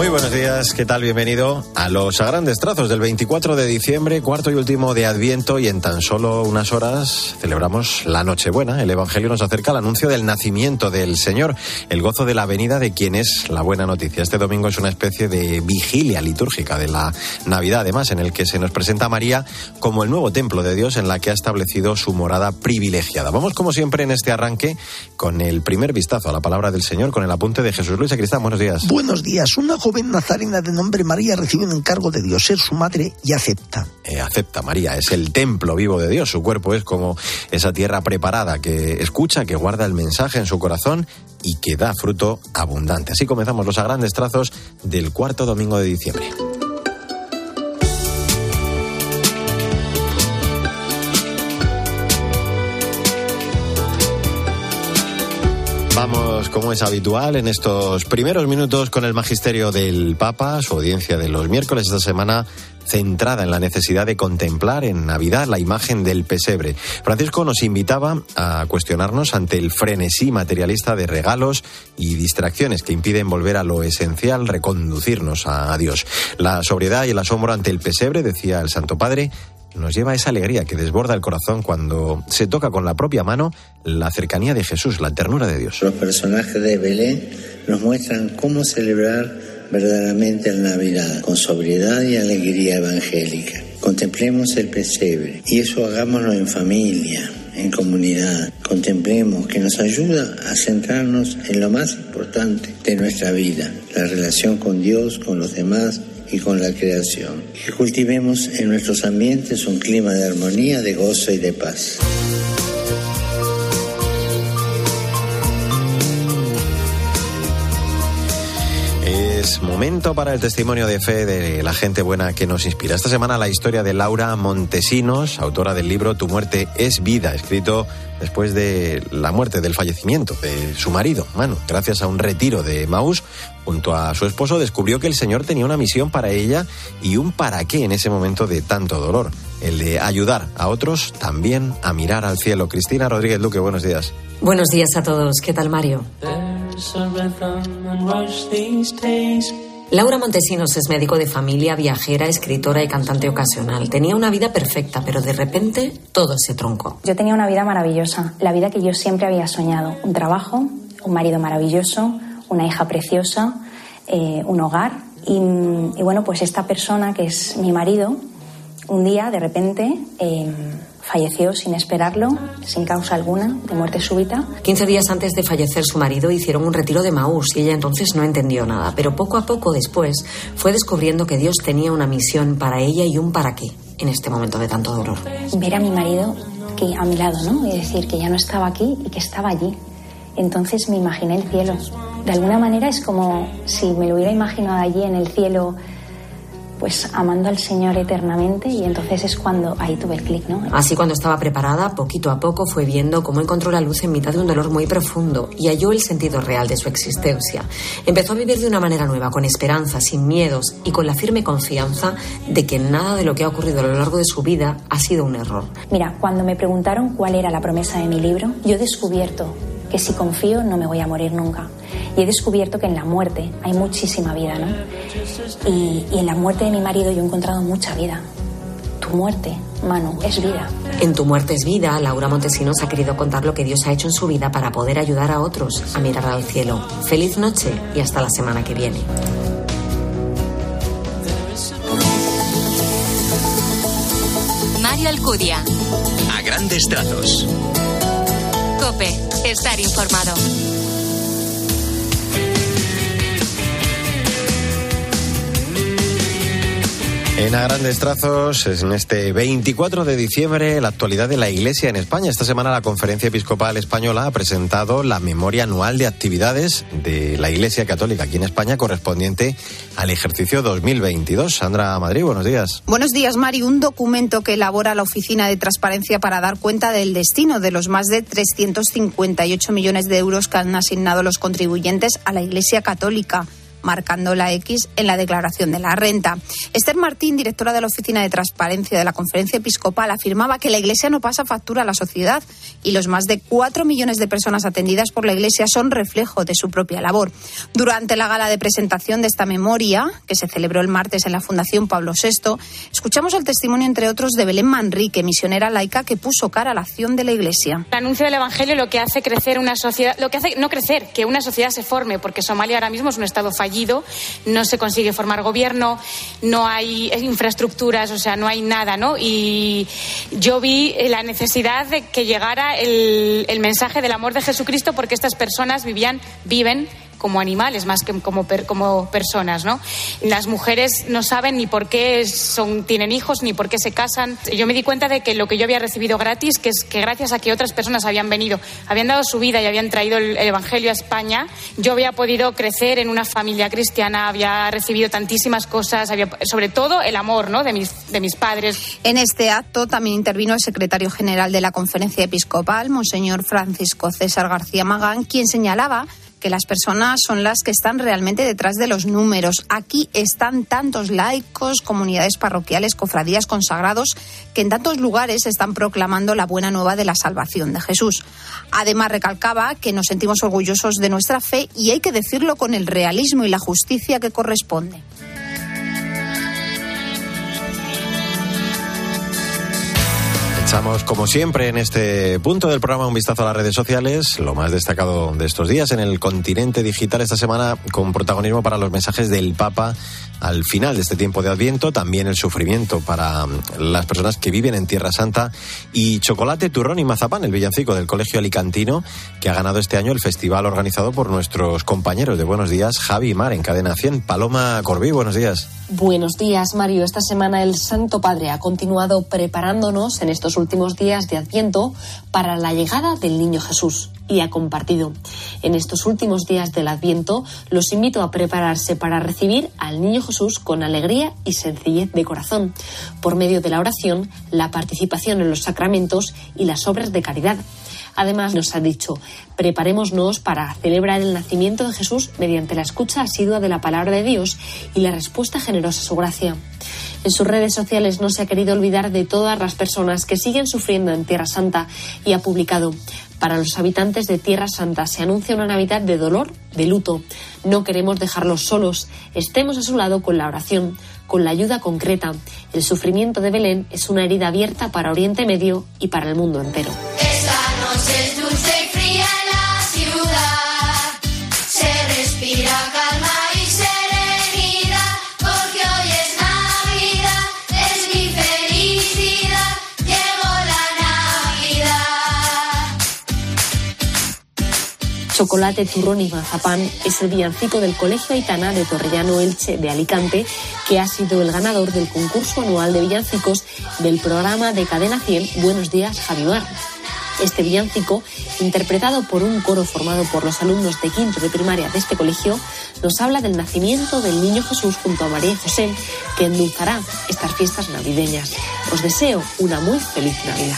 Muy buenos días, ¿qué tal? Bienvenido a los grandes trazos del 24 de diciembre, cuarto y último de Adviento y en tan solo unas horas celebramos la Nochebuena. El Evangelio nos acerca al anuncio del nacimiento del Señor, el gozo de la venida de quien es la buena noticia. Este domingo es una especie de vigilia litúrgica de la Navidad, además, en el que se nos presenta a María como el nuevo templo de Dios en la que ha establecido su morada privilegiada. Vamos, como siempre, en este arranque con el primer vistazo a la palabra del Señor, con el apunte de Jesús Luis Cristán. Buenos días. Buenos días. Una joven nazarena de nombre María recibe un encargo de Dios, ser su madre, y acepta. Eh, acepta, María, es el templo vivo de Dios. Su cuerpo es como esa tierra preparada que escucha, que guarda el mensaje en su corazón y que da fruto abundante. Así comenzamos los a grandes trazos del cuarto domingo de diciembre. Como es habitual, en estos primeros minutos con el magisterio del Papa, su audiencia de los miércoles esta semana centrada en la necesidad de contemplar en Navidad la imagen del pesebre. Francisco nos invitaba a cuestionarnos ante el frenesí materialista de regalos y distracciones que impiden volver a lo esencial, reconducirnos a Dios. La sobriedad y el asombro ante el pesebre, decía el Santo Padre, nos lleva a esa alegría que desborda el corazón cuando se toca con la propia mano la cercanía de Jesús, la ternura de Dios. Los personajes de Belén nos muestran cómo celebrar verdaderamente la Navidad con sobriedad y alegría evangélica. Contemplemos el pesebre y eso hagámoslo en familia, en comunidad. Contemplemos que nos ayuda a centrarnos en lo más importante de nuestra vida, la relación con Dios, con los demás y con la creación. Que cultivemos en nuestros ambientes un clima de armonía, de gozo y de paz. Es momento para el testimonio de fe de la gente buena que nos inspira. Esta semana la historia de Laura Montesinos, autora del libro Tu muerte es vida, escrito después de la muerte, del fallecimiento de su marido, Manu. Gracias a un retiro de Maús, junto a su esposo, descubrió que el Señor tenía una misión para ella y un para qué en ese momento de tanto dolor. El de ayudar a otros también a mirar al cielo. Cristina Rodríguez Luque, buenos días. Buenos días a todos. ¿Qué tal, Mario? Laura Montesinos es médico de familia, viajera, escritora y cantante ocasional. Tenía una vida perfecta, pero de repente todo se troncó. Yo tenía una vida maravillosa, la vida que yo siempre había soñado. Un trabajo, un marido maravilloso, una hija preciosa, eh, un hogar. Y, y, bueno, pues esta persona que es mi marido, un día de repente... Eh, falleció sin esperarlo, sin causa alguna, de muerte súbita. 15 días antes de fallecer su marido hicieron un retiro de Maús y ella entonces no entendió nada, pero poco a poco después fue descubriendo que Dios tenía una misión para ella y un para qué en este momento de tanto dolor. Ver a mi marido que a mi lado, ¿no? Y decir que ya no estaba aquí y que estaba allí. Entonces me imaginé el cielo. De alguna manera es como si me lo hubiera imaginado allí en el cielo pues amando al Señor eternamente y entonces es cuando ahí tuve el clic, ¿no? Así cuando estaba preparada, poquito a poco fue viendo cómo encontró la luz en mitad de un dolor muy profundo y halló el sentido real de su existencia. Empezó a vivir de una manera nueva, con esperanza, sin miedos y con la firme confianza de que nada de lo que ha ocurrido a lo largo de su vida ha sido un error. Mira, cuando me preguntaron cuál era la promesa de mi libro, yo he descubierto que si confío no me voy a morir nunca. Y he descubierto que en la muerte hay muchísima vida, ¿no? Y, y en la muerte de mi marido yo he encontrado mucha vida. Tu muerte, Manu, es vida. En Tu muerte es vida, Laura Montesinos ha querido contar lo que Dios ha hecho en su vida para poder ayudar a otros a mirar al cielo. Feliz noche y hasta la semana que viene. Mario Alcudia. A grandes trazos. Cope, estar informado. En a grandes trazos, en este 24 de diciembre, la actualidad de la Iglesia en España. Esta semana la Conferencia Episcopal Española ha presentado la memoria anual de actividades de la Iglesia Católica aquí en España correspondiente al ejercicio 2022. Sandra Madrid, buenos días. Buenos días, Mari. Un documento que elabora la Oficina de Transparencia para dar cuenta del destino de los más de 358 millones de euros que han asignado los contribuyentes a la Iglesia Católica marcando la X en la declaración de la renta. Esther Martín, directora de la Oficina de Transparencia de la Conferencia Episcopal, afirmaba que la Iglesia no pasa factura a la sociedad y los más de cuatro millones de personas atendidas por la Iglesia son reflejo de su propia labor. Durante la gala de presentación de esta memoria, que se celebró el martes en la Fundación Pablo VI, escuchamos el testimonio, entre otros, de Belén Manrique, misionera laica que puso cara a la acción de la Iglesia. El anuncio del Evangelio lo que hace crecer una sociedad, lo que hace no crecer, que una sociedad se forme, porque Somalia ahora mismo es un Estado fallido, no se consigue formar gobierno, no hay infraestructuras, o sea, no hay nada, ¿no? Y yo vi la necesidad de que llegara el, el mensaje del amor de Jesucristo porque estas personas vivían, viven como animales más que como, como personas, ¿no? Las mujeres no saben ni por qué son, tienen hijos ni por qué se casan. Yo me di cuenta de que lo que yo había recibido gratis, que es que gracias a que otras personas habían venido, habían dado su vida y habían traído el, Evangelio a España, yo había podido crecer en una familia cristiana, había recibido tantísimas cosas, había, sobre todo el amor ¿no? de, mis, de mis padres. En este acto también intervino el secretario general de la Conferencia Episcopal, Monseñor Francisco César García Magán, quien señalaba que las personas son las que están realmente detrás de los números. Aquí están tantos laicos, comunidades parroquiales, cofradías consagrados, que en tantos lugares están proclamando la buena nueva de la salvación de Jesús. Además, recalcaba que nos sentimos orgullosos de nuestra fe y hay que decirlo con el realismo y la justicia que corresponde. Echamos, como siempre, en este punto del programa un vistazo a las redes sociales, lo más destacado de estos días en el continente digital esta semana, con protagonismo para los mensajes del Papa al final de este tiempo de Adviento, también el sufrimiento para mm, las personas que viven en Tierra Santa y chocolate, turrón y mazapán, el villancico del Colegio Alicantino, que ha ganado este año el festival organizado por nuestros compañeros de Buenos Días, Javi y Mar, en Cadena 100. Paloma Corbí, buenos días. Buenos días, Mario. Esta semana el Santo Padre ha continuado preparándonos en estos últimos días de Adviento para la llegada del Niño Jesús y ha compartido. En estos últimos días del Adviento los invito a prepararse para recibir al Niño Jesús con alegría y sencillez de corazón, por medio de la oración, la participación en los sacramentos y las obras de caridad. Además, nos ha dicho, preparémonos para celebrar el nacimiento de Jesús mediante la escucha asidua de la palabra de Dios y la respuesta generosa a su gracia. En sus redes sociales no se ha querido olvidar de todas las personas que siguen sufriendo en Tierra Santa y ha publicado para los habitantes de Tierra Santa se anuncia una Navidad de dolor, de luto. No queremos dejarlos solos. Estemos a su lado con la oración, con la ayuda concreta. El sufrimiento de Belén es una herida abierta para Oriente Medio y para el mundo entero. Chocolate, turrón y mazapán es el villancico del Colegio Aitana de Torrellano Elche de Alicante, que ha sido el ganador del concurso anual de villancicos del programa de Cadena 100 Buenos Días, Javier. Este villancico, interpretado por un coro formado por los alumnos de quinto de primaria de este colegio, nos habla del nacimiento del niño Jesús junto a María José, que endulzará estas fiestas navideñas. Os deseo una muy feliz Navidad.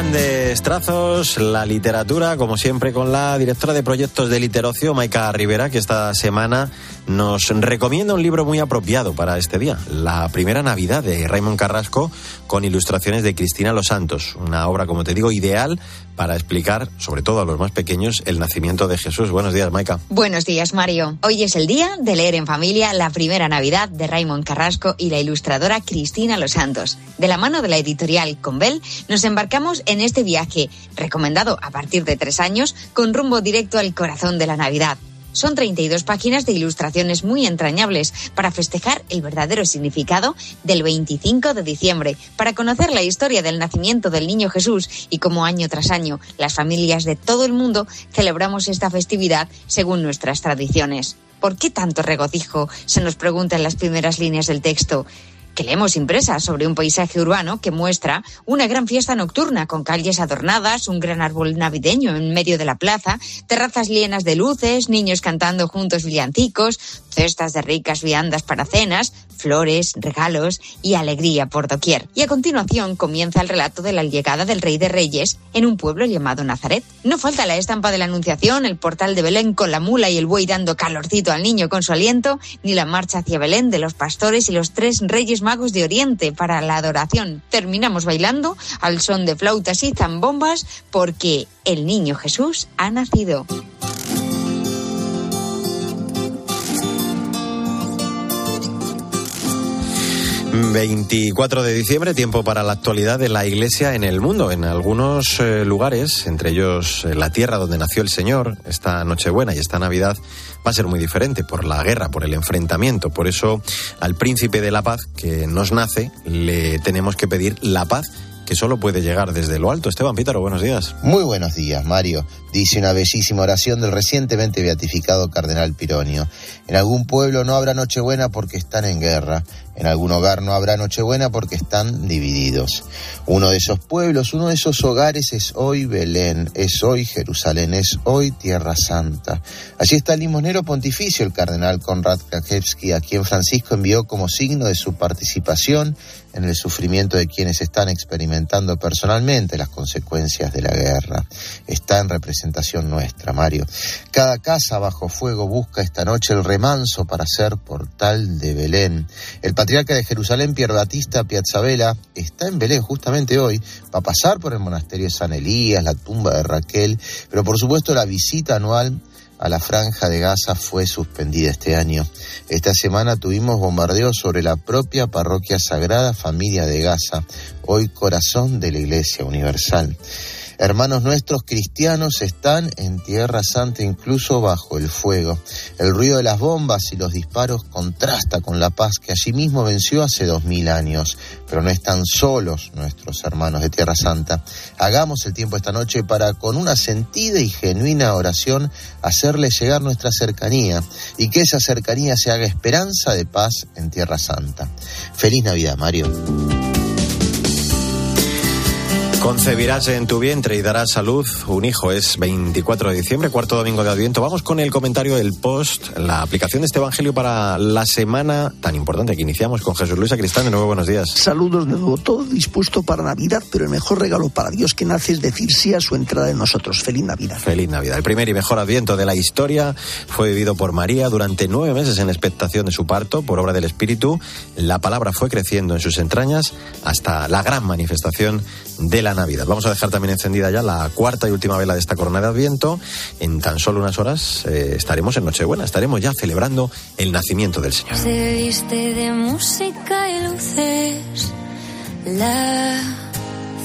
Grandes trazos, la literatura, como siempre, con la directora de proyectos de Literocio, Maika Rivera, que esta semana nos recomienda un libro muy apropiado para este día, La Primera Navidad de Raymond Carrasco, con ilustraciones de Cristina Los Santos. Una obra, como te digo, ideal para explicar, sobre todo a los más pequeños, el nacimiento de Jesús. Buenos días, Maika. Buenos días, Mario. Hoy es el día de leer en familia La Primera Navidad de Raymond Carrasco y la ilustradora Cristina Los Santos. De la mano de la editorial Convel, nos embarcamos en este viaje, recomendado a partir de tres años, con rumbo directo al corazón de la Navidad. Son 32 páginas de ilustraciones muy entrañables para festejar el verdadero significado del 25 de diciembre, para conocer la historia del nacimiento del niño Jesús y cómo año tras año las familias de todo el mundo celebramos esta festividad según nuestras tradiciones. ¿Por qué tanto regocijo? Se nos pregunta en las primeras líneas del texto. Que leemos impresa sobre un paisaje urbano que muestra una gran fiesta nocturna con calles adornadas, un gran árbol navideño en medio de la plaza, terrazas llenas de luces, niños cantando juntos villancicos, cestas de ricas viandas para cenas, flores, regalos y alegría por doquier. Y a continuación comienza el relato de la llegada del Rey de Reyes en un pueblo llamado Nazaret. No falta la estampa de la Anunciación, el portal de Belén con la mula y el buey dando calorcito al niño con su aliento, ni la marcha hacia Belén de los pastores y los tres reyes magos de Oriente para la adoración. Terminamos bailando al son de flautas y zambombas porque el niño Jesús ha nacido. 24 de diciembre, tiempo para la actualidad de la Iglesia en el mundo. En algunos eh, lugares, entre ellos eh, la tierra donde nació el Señor, esta Nochebuena y esta Navidad va a ser muy diferente por la guerra, por el enfrentamiento. Por eso al príncipe de la paz que nos nace le tenemos que pedir la paz que solo puede llegar desde lo alto. Esteban Pítaro, buenos días. Muy buenos días, Mario. Dice una bellísima oración del recientemente beatificado cardenal Pironio. En algún pueblo no habrá Nochebuena porque están en guerra. En algún hogar no habrá Nochebuena porque están divididos. Uno de esos pueblos, uno de esos hogares es hoy Belén, es hoy Jerusalén, es hoy Tierra Santa. Allí está el limonero pontificio, el cardenal Konrad Krajewski, a quien Francisco envió como signo de su participación en el sufrimiento de quienes están experimentando personalmente las consecuencias de la guerra. Está en representación nuestra, Mario. Cada casa bajo fuego busca esta noche el remanso para ser portal de Belén. El patriarca de Jerusalén, Pierre Batista Piazzabella, está en Belén justamente hoy. Va a pasar por el monasterio de San Elías, la tumba de Raquel, pero por supuesto la visita anual a la franja de Gaza fue suspendida este año. Esta semana tuvimos bombardeos sobre la propia parroquia Sagrada Familia de Gaza, hoy corazón de la Iglesia Universal. Hermanos nuestros cristianos están en Tierra Santa incluso bajo el fuego. El ruido de las bombas y los disparos contrasta con la paz que allí mismo venció hace dos mil años. Pero no están solos nuestros hermanos de Tierra Santa. Hagamos el tiempo esta noche para con una sentida y genuina oración hacerle llegar nuestra cercanía y que esa cercanía se haga esperanza de paz en Tierra Santa. Feliz Navidad, Mario. Concebirás en tu vientre y darás salud un hijo. Es 24 de diciembre, cuarto domingo de Adviento. Vamos con el comentario del post, la aplicación de este Evangelio para la semana tan importante que iniciamos con Jesús Luis Acristán. De nuevo, buenos días. Saludos de nuevo. Todo dispuesto para Navidad, pero el mejor regalo para Dios que nace es decir sí a su entrada en nosotros. Feliz Navidad. Feliz Navidad. El primer y mejor Adviento de la historia fue vivido por María durante nueve meses en expectación de su parto por obra del Espíritu. La palabra fue creciendo en sus entrañas hasta la gran manifestación de la Navidad. Vamos a dejar también encendida ya la cuarta y última vela de esta corona de Adviento. En tan solo unas horas eh, estaremos en Nochebuena, estaremos ya celebrando el nacimiento del Señor. Se viste de música y luces la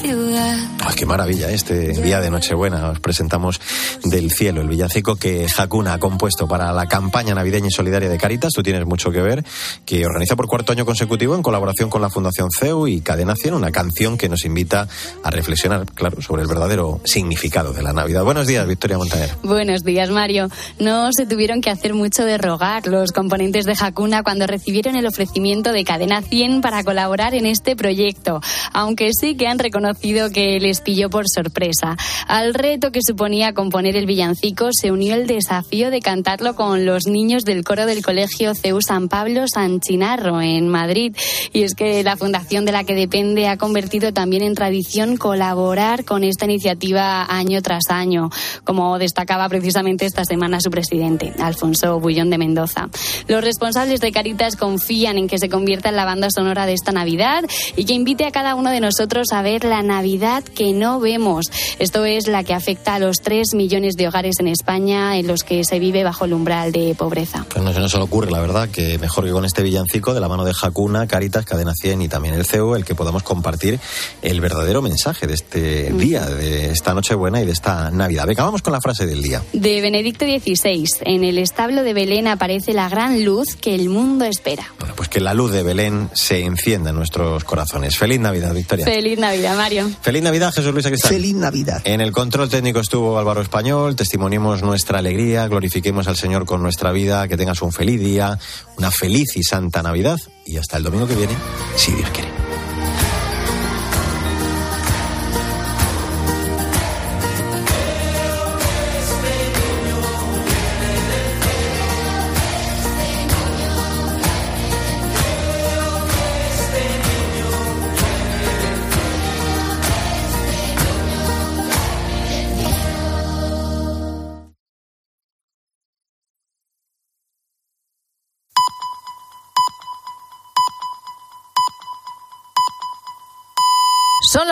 ciudad. Ay, qué maravilla, este día de Nochebuena os presentamos del cielo, el villancico que Hakuna ha compuesto para la campaña navideña y solidaria de Caritas, tú tienes mucho que ver, que organiza por cuarto año consecutivo en colaboración con la Fundación CEU y Cadena 100, una canción que nos invita a reflexionar, claro, sobre el verdadero significado de la Navidad. Buenos días, Victoria Montaner. Buenos días, Mario. No se tuvieron que hacer mucho de rogar los componentes de Hakuna cuando recibieron el ofrecimiento de Cadena 100 para colaborar en este proyecto, aunque sí que han reconocido que les pilló por sorpresa. Al reto que suponía componer el villancico se unió el desafío de cantarlo con los niños del coro del Colegio CEU San Pablo San Chinarro en Madrid. Y es que la fundación de la que depende ha convertido también en tradición colaborar con esta iniciativa año tras año, como destacaba precisamente esta semana su presidente, Alfonso Bullón de Mendoza. Los responsables de Caritas confían en que se convierta en la banda sonora de esta Navidad y que invite a cada uno de nosotros a ver la Navidad que no vemos. Esto es la que afecta a los 3 millones de hogares en España en los que se vive bajo el umbral de pobreza. Pues no, se le ocurre, la verdad, que mejor que con este villancico de la mano de Jacuna, Caritas, Cadena 100 y también el CEU, el que podamos compartir el verdadero mensaje de este día, de esta Nochebuena y de esta Navidad. Venga, vamos con la frase del día. De Benedicto XVI, en el establo de Belén aparece la gran luz que el mundo espera. Pues que la luz de Belén se encienda en nuestros corazones. Feliz Navidad, Victoria. Feliz Navidad, Mario. Feliz Navidad, Jesús Luis Cristal. Feliz Navidad. En el control técnico estuvo Álvaro Español, testimoniemos nuestra alegría, glorifiquemos al Señor con nuestra vida, que tengas un feliz día, una feliz y santa Navidad y hasta el domingo que viene, si Dios quiere.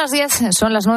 Las 10, son las 9.